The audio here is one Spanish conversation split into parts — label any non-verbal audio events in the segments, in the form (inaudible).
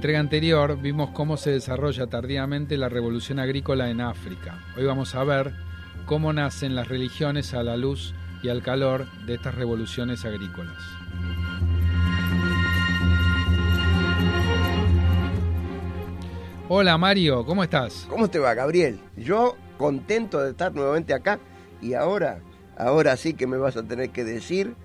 entrega anterior vimos cómo se desarrolla tardíamente la revolución agrícola en África. Hoy vamos a ver cómo nacen las religiones a la luz y al calor de estas revoluciones agrícolas. Hola Mario, ¿cómo estás? ¿Cómo te va, Gabriel? Yo contento de estar nuevamente acá y ahora, ahora sí que me vas a tener que decir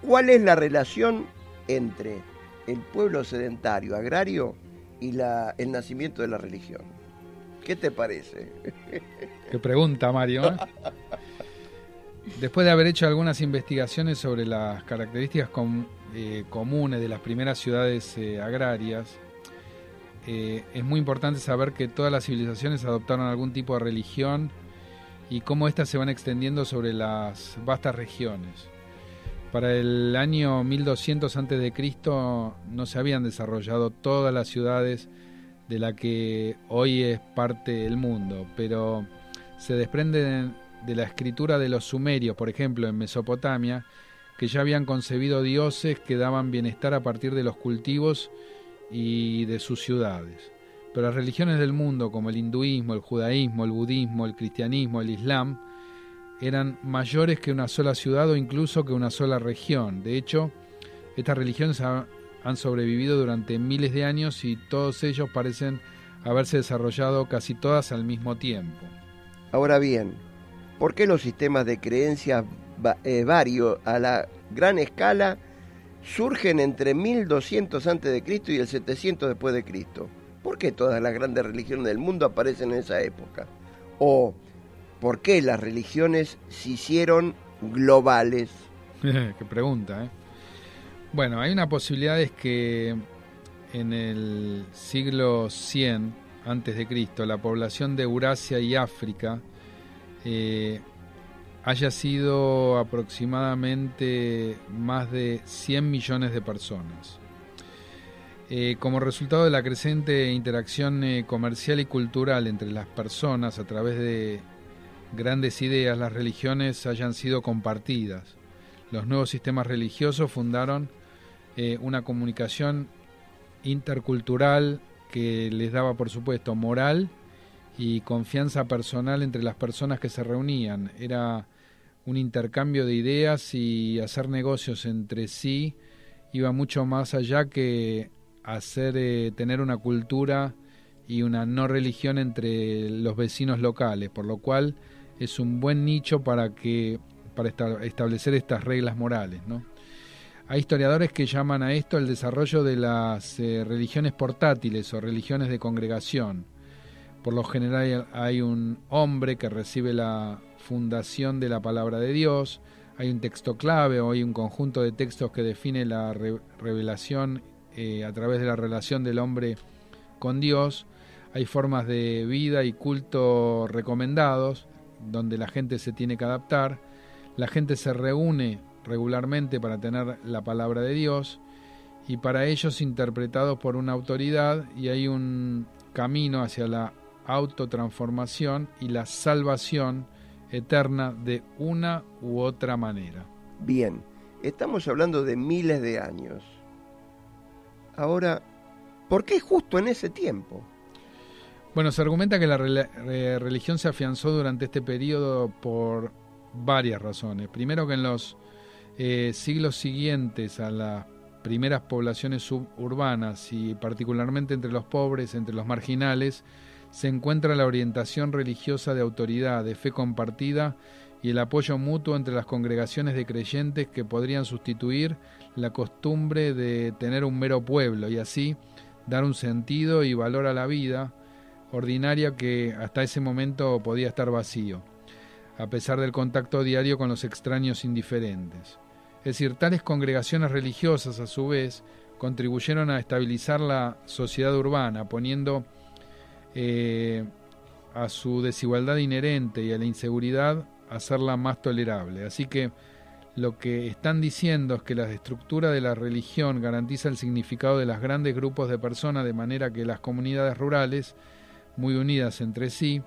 cuál es la relación entre el pueblo sedentario, agrario y la, el nacimiento de la religión. ¿Qué te parece? (laughs) Qué pregunta, Mario. ¿eh? Después de haber hecho algunas investigaciones sobre las características eh, comunes de las primeras ciudades eh, agrarias, es muy importante saber que todas las civilizaciones adoptaron algún tipo de religión y cómo éstas se van extendiendo sobre las vastas regiones. Para el año 1200 a.C. no se habían desarrollado todas las ciudades de la que hoy es parte del mundo, pero se desprende de la escritura de los sumerios, por ejemplo, en Mesopotamia, que ya habían concebido dioses que daban bienestar a partir de los cultivos y de sus ciudades. Pero las religiones del mundo, como el hinduismo, el judaísmo, el budismo, el cristianismo, el islam, eran mayores que una sola ciudad o incluso que una sola región. De hecho, estas religiones han sobrevivido durante miles de años y todos ellos parecen haberse desarrollado casi todas al mismo tiempo. Ahora bien, ¿por qué los sistemas de creencias eh, varios a la gran escala surgen entre 1200 a.C. y el 700 después de Cristo? ¿Por qué todas las grandes religiones del mundo aparecen en esa época? ¿O ¿Por qué las religiones se hicieron globales? (laughs) Qué pregunta, ¿eh? Bueno, hay una posibilidad es que en el siglo 100 antes de Cristo la población de Eurasia y África eh, haya sido aproximadamente más de 100 millones de personas. Eh, como resultado de la creciente interacción eh, comercial y cultural entre las personas a través de grandes ideas, las religiones hayan sido compartidas. Los nuevos sistemas religiosos fundaron eh, una comunicación intercultural que les daba, por supuesto, moral y confianza personal entre las personas que se reunían. Era un intercambio de ideas y hacer negocios entre sí iba mucho más allá que hacer eh, tener una cultura y una no religión entre los vecinos locales, por lo cual es un buen nicho para que para establecer estas reglas morales, ¿no? Hay historiadores que llaman a esto el desarrollo de las eh, religiones portátiles o religiones de congregación. Por lo general hay un hombre que recibe la fundación de la palabra de Dios, hay un texto clave o hay un conjunto de textos que define la revelación eh, a través de la relación del hombre con Dios, hay formas de vida y culto recomendados, donde la gente se tiene que adaptar, la gente se reúne regularmente para tener la palabra de Dios y para ellos interpretados por una autoridad y hay un camino hacia la autotransformación y la salvación eterna de una u otra manera. Bien, estamos hablando de miles de años. Ahora, ¿por qué justo en ese tiempo? Bueno, se argumenta que la religión se afianzó durante este periodo por varias razones. Primero que en los eh, siglos siguientes a las primeras poblaciones suburbanas y particularmente entre los pobres, entre los marginales, se encuentra la orientación religiosa de autoridad, de fe compartida y el apoyo mutuo entre las congregaciones de creyentes que podrían sustituir la costumbre de tener un mero pueblo y así dar un sentido y valor a la vida, ordinaria que hasta ese momento podía estar vacío, a pesar del contacto diario con los extraños indiferentes. Es decir, tales congregaciones religiosas, a su vez, contribuyeron a estabilizar la sociedad urbana, poniendo eh, a su desigualdad inherente y a la inseguridad hacerla más tolerable. Así que lo que están diciendo es que la estructura de la religión garantiza el significado de los grandes grupos de personas de manera que las comunidades rurales muy unidas entre sí,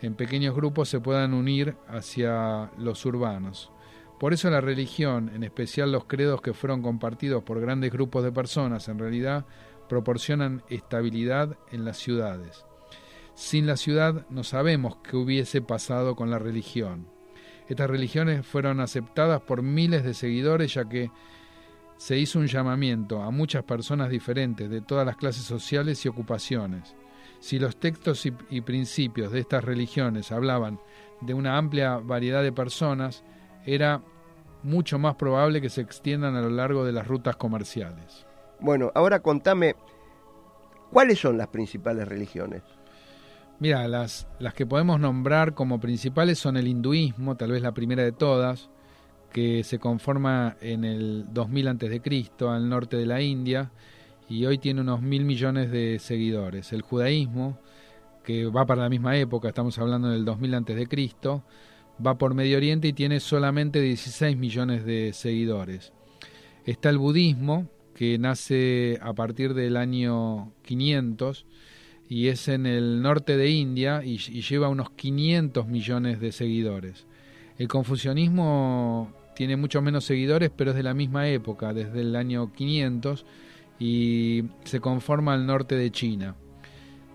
en pequeños grupos se puedan unir hacia los urbanos. Por eso la religión, en especial los credos que fueron compartidos por grandes grupos de personas, en realidad proporcionan estabilidad en las ciudades. Sin la ciudad no sabemos qué hubiese pasado con la religión. Estas religiones fueron aceptadas por miles de seguidores ya que se hizo un llamamiento a muchas personas diferentes de todas las clases sociales y ocupaciones. Si los textos y, principios de estas religiones hablaban de una amplia variedad de personas, era mucho más probable que se extiendan a lo largo de las rutas comerciales. Bueno, ahora contame, ¿cuáles son las principales religiones? Mira, las, las que podemos nombrar como principales son el hinduismo, tal vez la primera de todas, que se conforma en el 2000 a.C. al norte de la India y hoy tiene unos mil millones de seguidores. El judaísmo, que va para la misma época, estamos hablando del 2000 a.C., va por Medio Oriente y tiene solamente 16 millones de seguidores. Está el budismo, que nace a partir del año 500 y es en el norte de India y, y lleva unos 500 millones de seguidores. El confucianismo tiene mucho menos seguidores, pero es de la misma época, desde el año 500, y se conforma al norte de China,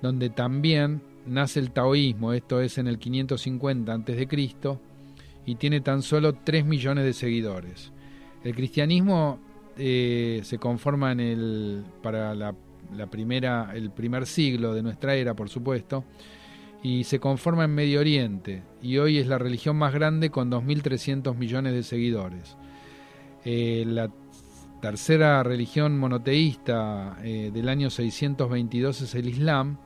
donde también nace el taoísmo, esto es en el 550 a.C., y tiene tan solo 3 millones de seguidores. El cristianismo eh, se conforma en el, para la, primera, el primer siglo de nuestra era, por supuesto, y se conforma en Medio Oriente y hoy es la religión más grande con 2.300 millones de seguidores. Eh, tercera religión monoteísta eh, del año 622 es el Islam,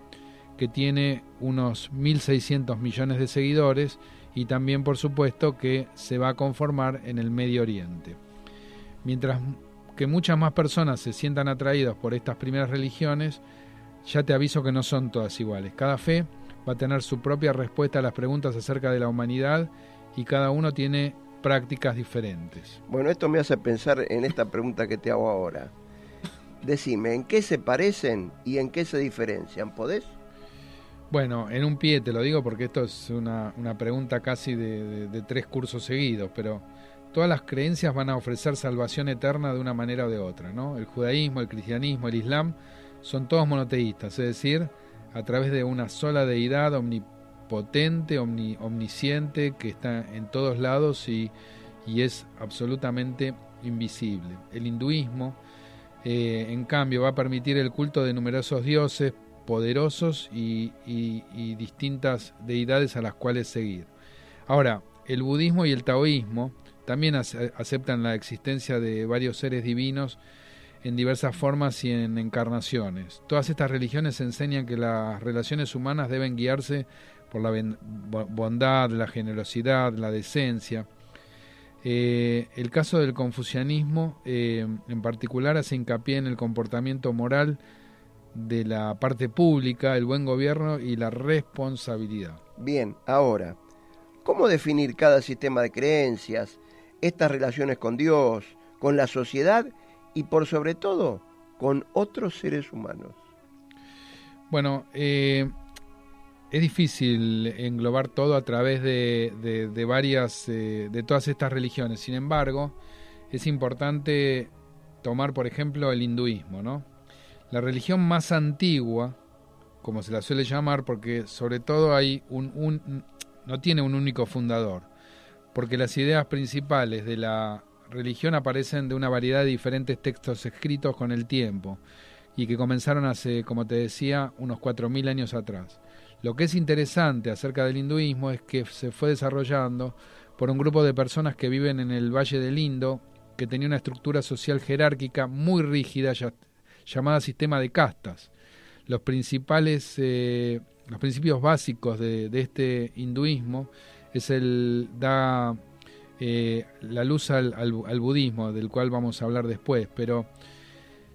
que tiene unos 1.600 millones de seguidores y también por supuesto que se va a conformar en el Medio Oriente. Mientras que muchas más personas se sientan atraídas por estas primeras religiones, ya te aviso que no son todas iguales. Cada fe va a tener su propia respuesta a las preguntas acerca de la humanidad y cada uno tiene prácticas diferentes. Bueno, esto me hace pensar en esta pregunta que te hago ahora. Decime, ¿en qué se parecen y en qué se diferencian? ¿Podés? Bueno, en un pie te lo digo porque esto es una, pregunta casi de, de, tres cursos seguidos, pero todas las creencias van a ofrecer salvación eterna de una manera o de otra, ¿no? El judaísmo, el cristianismo, el islam son todos monoteístas, es decir, a través de una sola deidad omnipotente, omnisciente, que está en todos lados y, es absolutamente invisible. El hinduismo, eh, en cambio, va a permitir el culto de numerosos dioses poderosos y, y distintas deidades a las cuales seguir. Ahora, el budismo y el taoísmo también aceptan la existencia de varios seres divinos en diversas formas y en encarnaciones. Todas estas religiones enseñan que las relaciones humanas deben guiarse por la bondad, la generosidad, la decencia. Eh, el caso del confucianismo eh, en particular hace hincapié en el comportamiento moral de la parte pública, el buen gobierno y la responsabilidad. Bien, ahora, ¿cómo definir cada sistema de creencias, estas relaciones con Dios, con la sociedad y por sobre todo con otros seres humanos. Bueno, eh, es difícil englobar todo a través de, varias, eh, de todas estas religiones. Sin embargo, es importante tomar, por ejemplo, el hinduismo, ¿no? La religión más antigua, como se la suele llamar, porque sobre todo hay un, un no tiene un único fundador, porque las ideas principales de la religión aparecen de una variedad de diferentes textos escritos con el tiempo y que comenzaron hace, como te decía, unos 4.000 años atrás. Lo que es interesante acerca del hinduismo es que se fue desarrollando por un grupo de personas que viven en el Valle del Indo, que tenía una estructura social jerárquica muy rígida llamada sistema de castas. Los principales, eh, los principios básicos de, este hinduismo es el da eh, la luz al, al, budismo, del cual vamos a hablar después, pero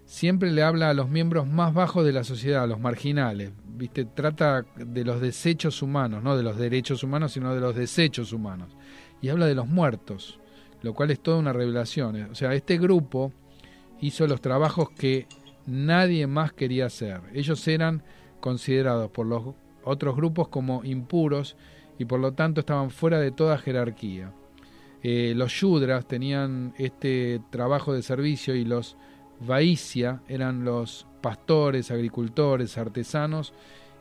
siempre le habla a los miembros más bajos de la sociedad, a los marginales. ¿Viste? Trata de los desechos humanos, no de los derechos humanos, sino de los desechos humanos. Y habla de los muertos, lo cual es toda una revelación. O sea, este grupo hizo los trabajos que nadie más quería hacer. Ellos eran considerados por los otros grupos como impuros y por lo tanto estaban fuera de toda jerarquía. Eh, los Yudras tenían este trabajo de servicio y los Eran los pastores, agricultores, artesanos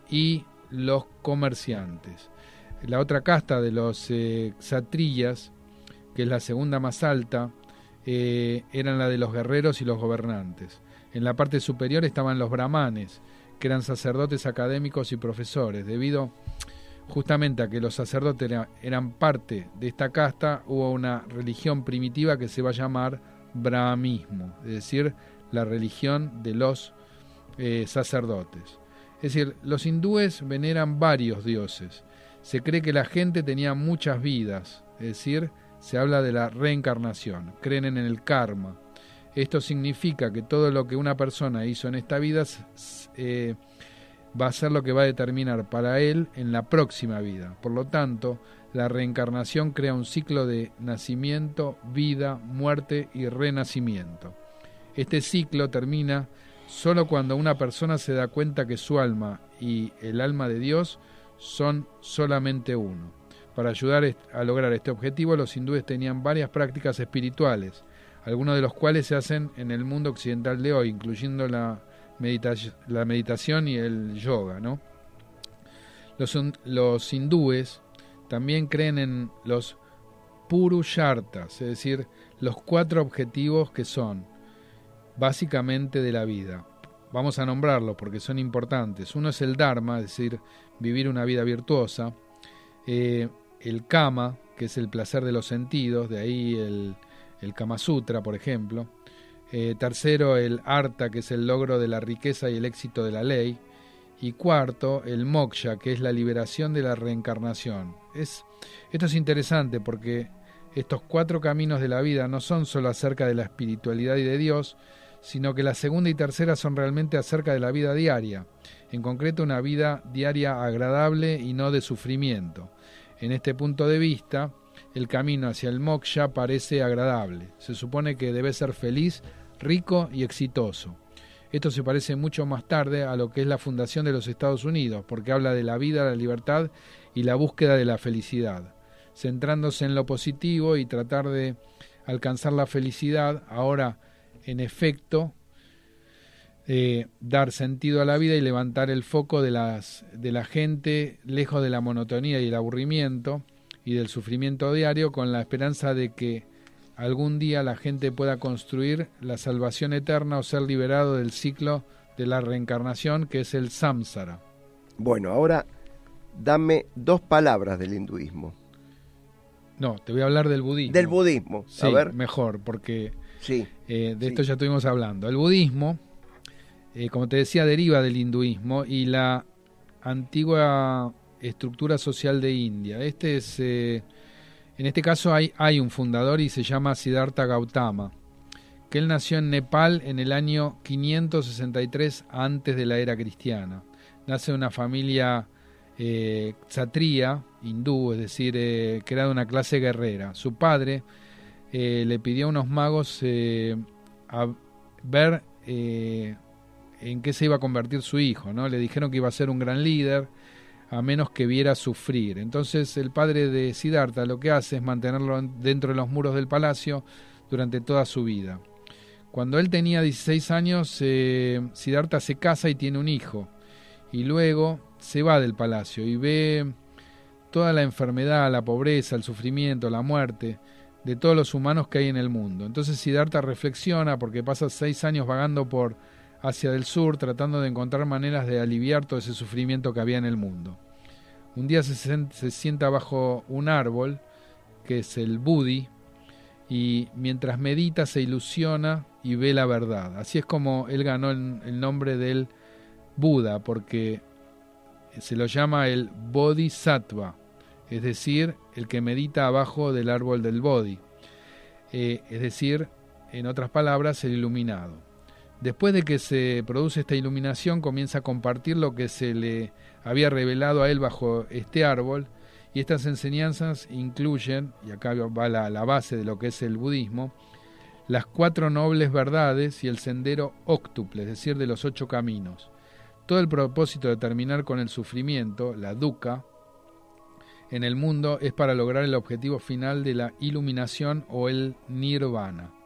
y los comerciantes. La otra casta de los eh, que es la segunda más alta, eh, eran la de los guerreros y los gobernantes. En la parte superior estaban los brahmanes, que eran sacerdotes académicos y profesores. Debido justamente a que los sacerdotes eran parte de esta casta, hubo una religión primitiva que se va a llamar brahmismo, es decir, la religión de los eh, sacerdotes. Es decir, los hindúes veneran varios dioses. Se cree que la gente tenía muchas vidas, es decir, se habla de la reencarnación, creen en el karma. Esto significa que todo lo que una persona hizo en esta vida eh, va a ser lo que va a determinar para él en la próxima vida. Por lo tanto, la reencarnación crea un ciclo de nacimiento, vida, muerte y renacimiento. Este ciclo termina solo cuando una persona se da cuenta que su alma y el alma de Dios son solamente uno. Para ayudar a lograr este objetivo, los hindúes tenían varias prácticas espirituales, algunos de los cuales se hacen en el mundo occidental de hoy, incluyendo la la meditación y el yoga, ¿no? Los, hindúes también creen en los purushartas, es decir, los cuatro objetivos que son básicamente de la vida. Vamos a nombrarlos porque son importantes. Uno es el Dharma, es decir, vivir una vida virtuosa. Eh, el Kama, que es el placer de los sentidos, de ahí el, el Kama Sutra, por ejemplo. Eh, tercero, el arta, que es el logro de la riqueza y el éxito de la ley. Y cuarto, el moksha, que es la liberación de la reencarnación. Es, esto es interesante porque estos cuatro caminos de la vida no son solo acerca de la espiritualidad y de Dios, sino que la segunda y tercera son realmente acerca de la vida diaria, en concreto una vida diaria agradable y no de sufrimiento. En este punto de vista, el camino hacia el moksha parece agradable. Se supone que debe ser feliz, rico y exitoso. Esto se parece mucho más tarde a lo que es la fundación de los Estados Unidos, porque habla de la vida, la libertad y la búsqueda de la felicidad. Centrándose en lo positivo y tratar de alcanzar la felicidad, ahora, en efecto, eh, dar sentido a la vida y levantar el foco de, las, de la gente lejos de la monotonía y el aburrimiento, y del sufrimiento diario con la esperanza de que algún día la gente pueda construir la salvación eterna o ser liberado del ciclo de la reencarnación que es el samsara. Bueno, ahora dame dos palabras del hinduismo. No, te voy a hablar del budismo. Del budismo, sí, mejor, porque sí, eh, de esto ya estuvimos hablando. El budismo, eh, como te decía, deriva del hinduismo y la antigua estructura social de India. Este es, eh, en este caso hay, un fundador y se llama Siddhartha Gautama, que él nació en Nepal en el año 563 antes de la era cristiana. Nace de una familia eh, hindú, es decir, eh, que era de una clase guerrera. Su padre eh, le pidió a unos magos a ver en qué se iba a convertir su hijo. ¿no? Le dijeron que iba a ser un gran líder, a menos que viera sufrir. Entonces el padre de Siddhartha lo que hace es mantenerlo dentro de los muros del palacio durante toda su vida. Cuando él tenía 16 años, eh, Siddhartha se casa y tiene un hijo, y luego se va del palacio y ve toda la enfermedad, la pobreza, el sufrimiento, la muerte de todos los humanos que hay en el mundo. Entonces Siddhartha reflexiona porque pasa seis años vagando por hacia el sur tratando de encontrar maneras de aliviar todo ese sufrimiento que había en el mundo. Un día se, sienta bajo un árbol, que es el Budi, y mientras medita se ilusiona y ve la verdad. Así es como él ganó el, nombre del Buda, porque se lo llama el Bodhisattva, es decir, el que medita abajo del árbol del Bodhi, eh, es decir, en otras palabras, el iluminado. Después de que se produce esta iluminación, comienza a compartir lo que se le había revelado a él bajo este árbol, y estas enseñanzas incluyen, y acá va la, base de lo que es el budismo, las cuatro nobles verdades y el sendero óctuple, es decir, de los ocho caminos. Todo el propósito de terminar con el sufrimiento, la dukkha, en el mundo es para lograr el objetivo final de la iluminación o el nirvana.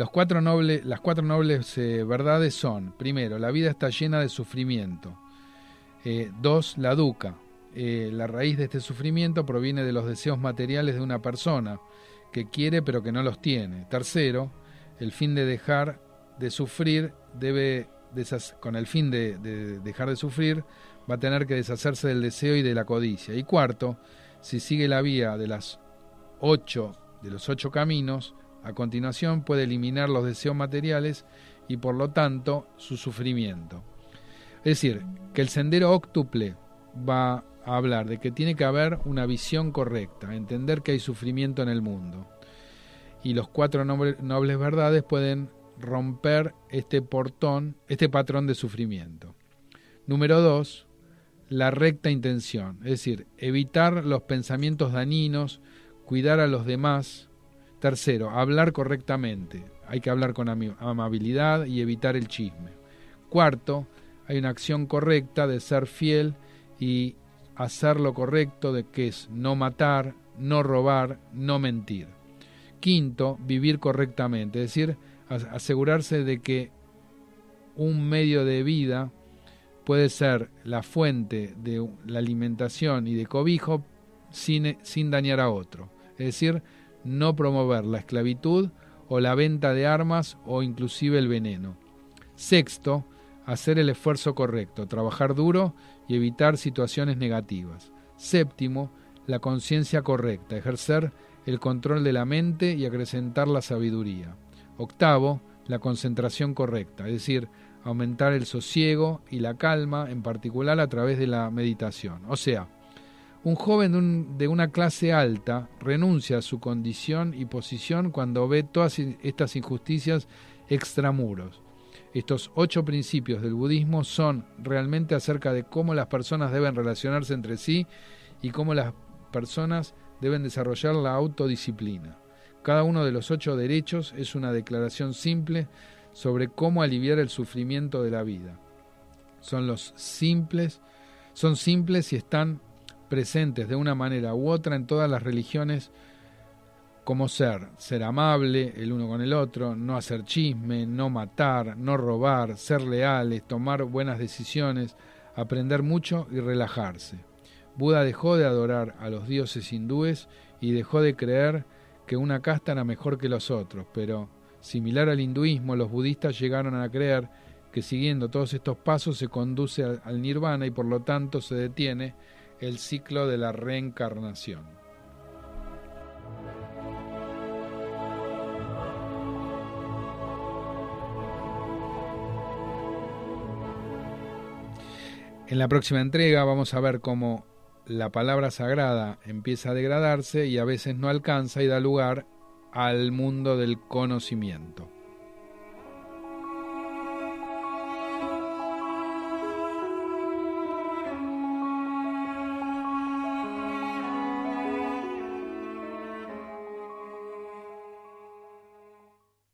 Los cuatro nobles, las cuatro nobles eh, verdades son, primero, la vida está llena de sufrimiento. Eh, dos, la duca. Eh, la raíz de este sufrimiento proviene de los deseos materiales de una persona que quiere pero que no los tiene. Tercero, el fin de dejar de sufrir debe con el fin de, de, dejar de sufrir va a tener que deshacerse del deseo y de la codicia. Y cuarto, si sigue la vía de las ocho de los ocho caminos, a continuación puede eliminar los deseos materiales y por lo tanto su sufrimiento. Es decir, que el sendero óctuple va a hablar de que tiene que haber una visión correcta, entender que hay sufrimiento en el mundo. Y los cuatro nobles verdades pueden romper este portón, este patrón de sufrimiento. Número dos, la recta intención, es decir, evitar los pensamientos dañinos, cuidar a los demás. Tercero, hablar correctamente. Hay que hablar con amabilidad y evitar el chisme. Cuarto, hay una acción correcta de ser fiel y hacer lo correcto de que es no matar, no robar, no mentir. Quinto, vivir correctamente, es decir, asegurarse de que un medio de vida puede ser la fuente de la alimentación y de cobijo sin, sin dañar a otro. Es decir, no promover la esclavitud o la venta de armas o inclusive el veneno. Sexto, hacer el esfuerzo correcto, trabajar duro y evitar situaciones negativas. Séptimo, la conciencia correcta, ejercer el control de la mente y acrecentar la sabiduría. Octavo, la concentración correcta, es decir, aumentar el sosiego y la calma, en particular a través de la meditación. O sea, un joven de, una clase alta renuncia a su condición y posición cuando ve todas estas injusticias extramuros. Estos ocho principios del budismo son realmente acerca de cómo las personas deben relacionarse entre sí y cómo las personas deben desarrollar la autodisciplina. Cada uno de los ocho derechos es una declaración simple sobre cómo aliviar el sufrimiento de la vida. Son los simples, son simples y están presentes de una manera u otra en todas las religiones como ser, ser amable el uno con el otro, no hacer chisme, no matar, no robar, ser leales, tomar buenas decisiones, aprender mucho y relajarse. Buda dejó de adorar a los dioses hindúes y dejó de creer que una casta era mejor que los otros, pero similar al hinduismo, los budistas llegaron a creer que siguiendo todos estos pasos se conduce al nirvana y por lo tanto se detiene el ciclo de la reencarnación. En la próxima entrega vamos a ver cómo la palabra sagrada empieza a degradarse y a veces no alcanza y da lugar al mundo del conocimiento.